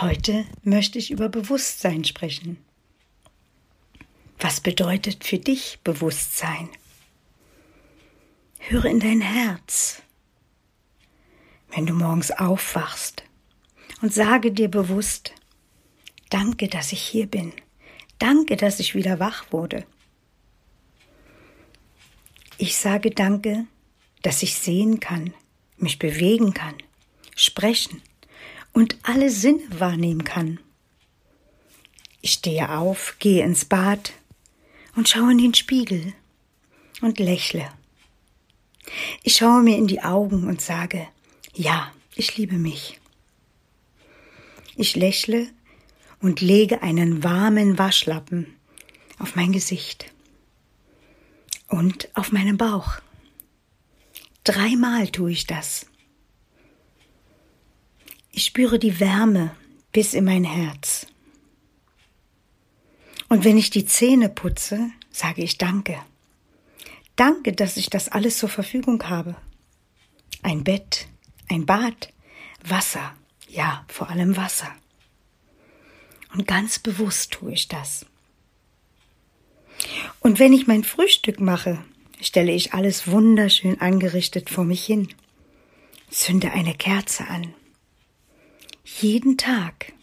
Heute möchte ich über Bewusstsein sprechen. Was bedeutet für dich Bewusstsein? Höre in dein Herz, wenn du morgens aufwachst und sage dir bewusst, danke, dass ich hier bin, danke, dass ich wieder wach wurde. Ich sage danke, dass ich sehen kann, mich bewegen kann, sprechen und alle Sinne wahrnehmen kann. Ich stehe auf, gehe ins Bad und schaue in den Spiegel und lächle. Ich schaue mir in die Augen und sage, ja, ich liebe mich. Ich lächle und lege einen warmen Waschlappen auf mein Gesicht und auf meinen Bauch. Dreimal tue ich das. Ich spüre die Wärme bis in mein Herz. Und wenn ich die Zähne putze, sage ich Danke. Danke, dass ich das alles zur Verfügung habe. Ein Bett, ein Bad, Wasser, ja, vor allem Wasser. Und ganz bewusst tue ich das. Und wenn ich mein Frühstück mache, stelle ich alles wunderschön angerichtet vor mich hin, zünde eine Kerze an. Jeden Tag,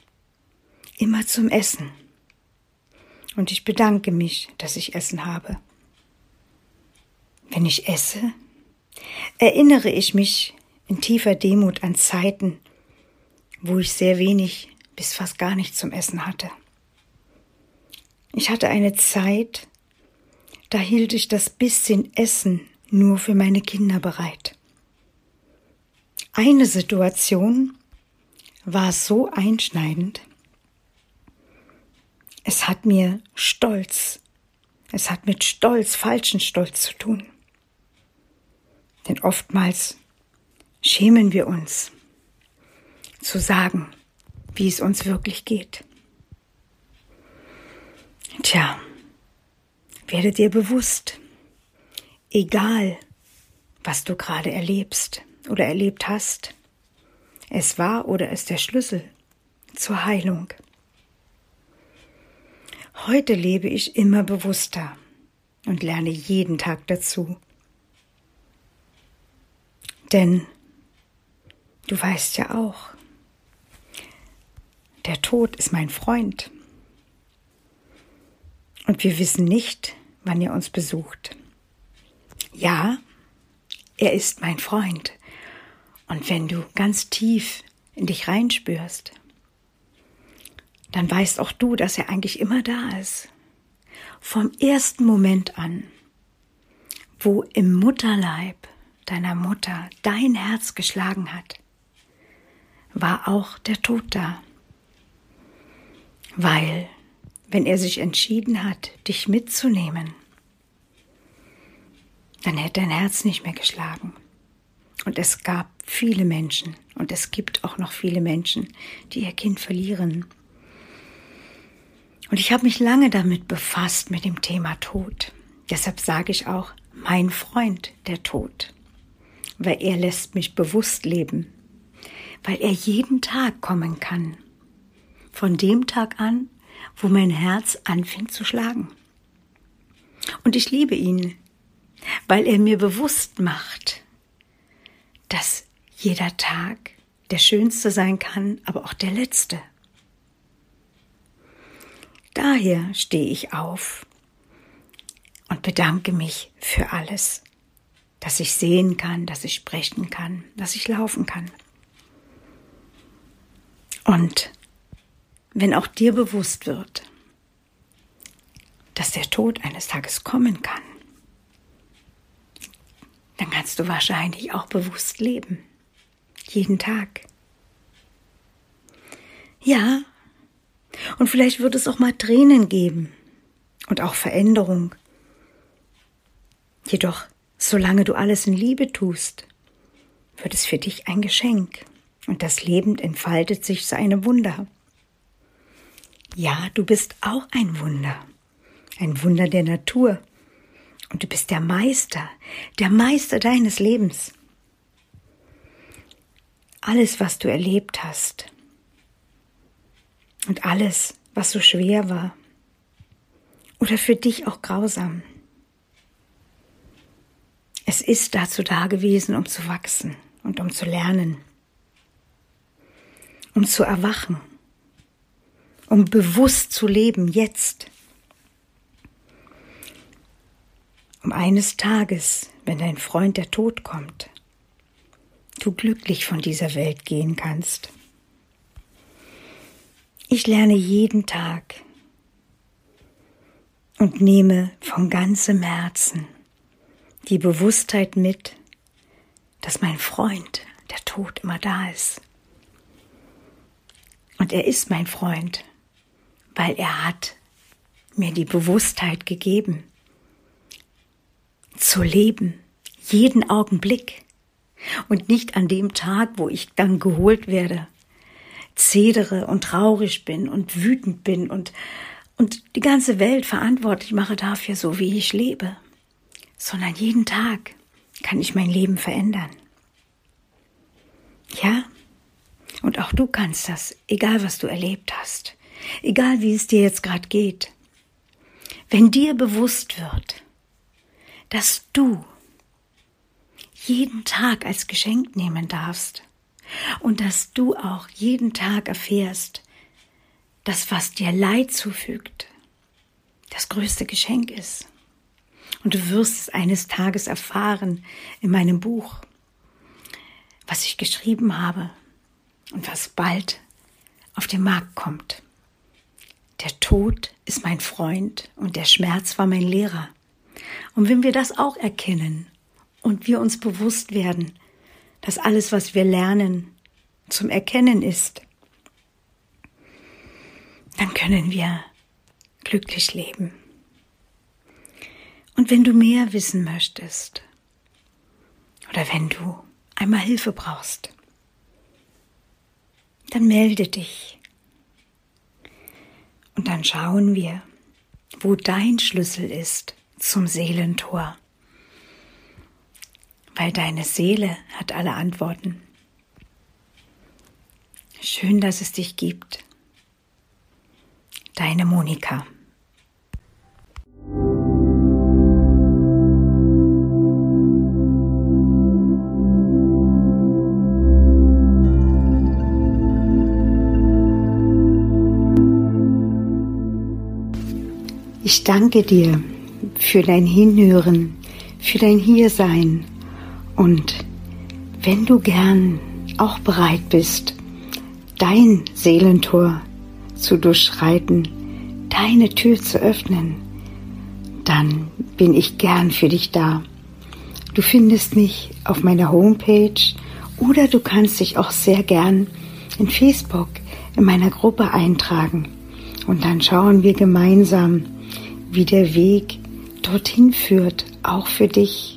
immer zum Essen. Und ich bedanke mich, dass ich Essen habe. Wenn ich esse, erinnere ich mich in tiefer Demut an Zeiten, wo ich sehr wenig bis fast gar nichts zum Essen hatte. Ich hatte eine Zeit, da hielt ich das bisschen Essen nur für meine Kinder bereit. Eine Situation war so einschneidend. Es hat mir Stolz, es hat mit Stolz, falschen Stolz zu tun. Denn oftmals schämen wir uns zu sagen, wie es uns wirklich geht. Tja, werde dir bewusst, egal was du gerade erlebst oder erlebt hast, es war oder ist der Schlüssel zur Heilung. Heute lebe ich immer bewusster und lerne jeden Tag dazu. Denn du weißt ja auch, der Tod ist mein Freund. Und wir wissen nicht, wann er uns besucht. Ja, er ist mein Freund. Und wenn du ganz tief in dich reinspürst, dann weißt auch du, dass er eigentlich immer da ist. Vom ersten Moment an, wo im Mutterleib deiner Mutter dein Herz geschlagen hat, war auch der Tod da. Weil, wenn er sich entschieden hat, dich mitzunehmen, dann hätte dein Herz nicht mehr geschlagen. Und es gab viele Menschen und es gibt auch noch viele Menschen, die ihr Kind verlieren. Und ich habe mich lange damit befasst mit dem Thema Tod. Deshalb sage ich auch, mein Freund, der Tod weil er lässt mich bewusst leben, weil er jeden Tag kommen kann, von dem Tag an, wo mein Herz anfängt zu schlagen. Und ich liebe ihn, weil er mir bewusst macht, dass jeder Tag der schönste sein kann, aber auch der letzte. Daher stehe ich auf und bedanke mich für alles, dass ich sehen kann, dass ich sprechen kann, dass ich laufen kann. Und wenn auch dir bewusst wird, dass der Tod eines Tages kommen kann, dann kannst du wahrscheinlich auch bewusst leben. Jeden Tag. Ja, und vielleicht wird es auch mal Tränen geben und auch Veränderung. Jedoch Solange du alles in Liebe tust, wird es für dich ein Geschenk und das Leben entfaltet sich zu einem Wunder. Ja, du bist auch ein Wunder, ein Wunder der Natur und du bist der Meister, der Meister deines Lebens. Alles, was du erlebt hast, und alles, was so schwer war. Oder für dich auch grausam. Es ist dazu da gewesen, um zu wachsen und um zu lernen, um zu erwachen, um bewusst zu leben jetzt, um eines Tages, wenn dein Freund der Tod kommt, du glücklich von dieser Welt gehen kannst. Ich lerne jeden Tag und nehme von ganzem Herzen die Bewusstheit mit, dass mein Freund, der Tod, immer da ist. Und er ist mein Freund, weil er hat mir die Bewusstheit gegeben, zu leben, jeden Augenblick und nicht an dem Tag, wo ich dann geholt werde, zedere und traurig bin und wütend bin und, und die ganze Welt verantwortlich mache dafür, so wie ich lebe, sondern jeden Tag kann ich mein Leben verändern. Ja, und auch du kannst das, egal was du erlebt hast, egal wie es dir jetzt gerade geht. Wenn dir bewusst wird, dass du jeden Tag als Geschenk nehmen darfst und dass du auch jeden Tag erfährst, dass was dir Leid zufügt, das größte Geschenk ist. Und du wirst es eines Tages erfahren in meinem Buch, was ich geschrieben habe und was bald auf den Markt kommt. Der Tod ist mein Freund und der Schmerz war mein Lehrer. Und wenn wir das auch erkennen und wir uns bewusst werden, dass alles, was wir lernen, zum Erkennen ist, dann können wir glücklich leben. Und wenn du mehr wissen möchtest oder wenn du einmal Hilfe brauchst, dann melde dich. Und dann schauen wir, wo dein Schlüssel ist zum Seelentor. Weil deine Seele hat alle Antworten. Schön, dass es dich gibt. Deine Monika. Ich danke dir für dein Hinhören, für dein Hiersein und wenn du gern auch bereit bist, dein Seelentor zu durchschreiten, deine Tür zu öffnen, dann bin ich gern für dich da. Du findest mich auf meiner Homepage oder du kannst dich auch sehr gern in Facebook in meiner Gruppe eintragen und dann schauen wir gemeinsam, wie der Weg dorthin führt, auch für dich,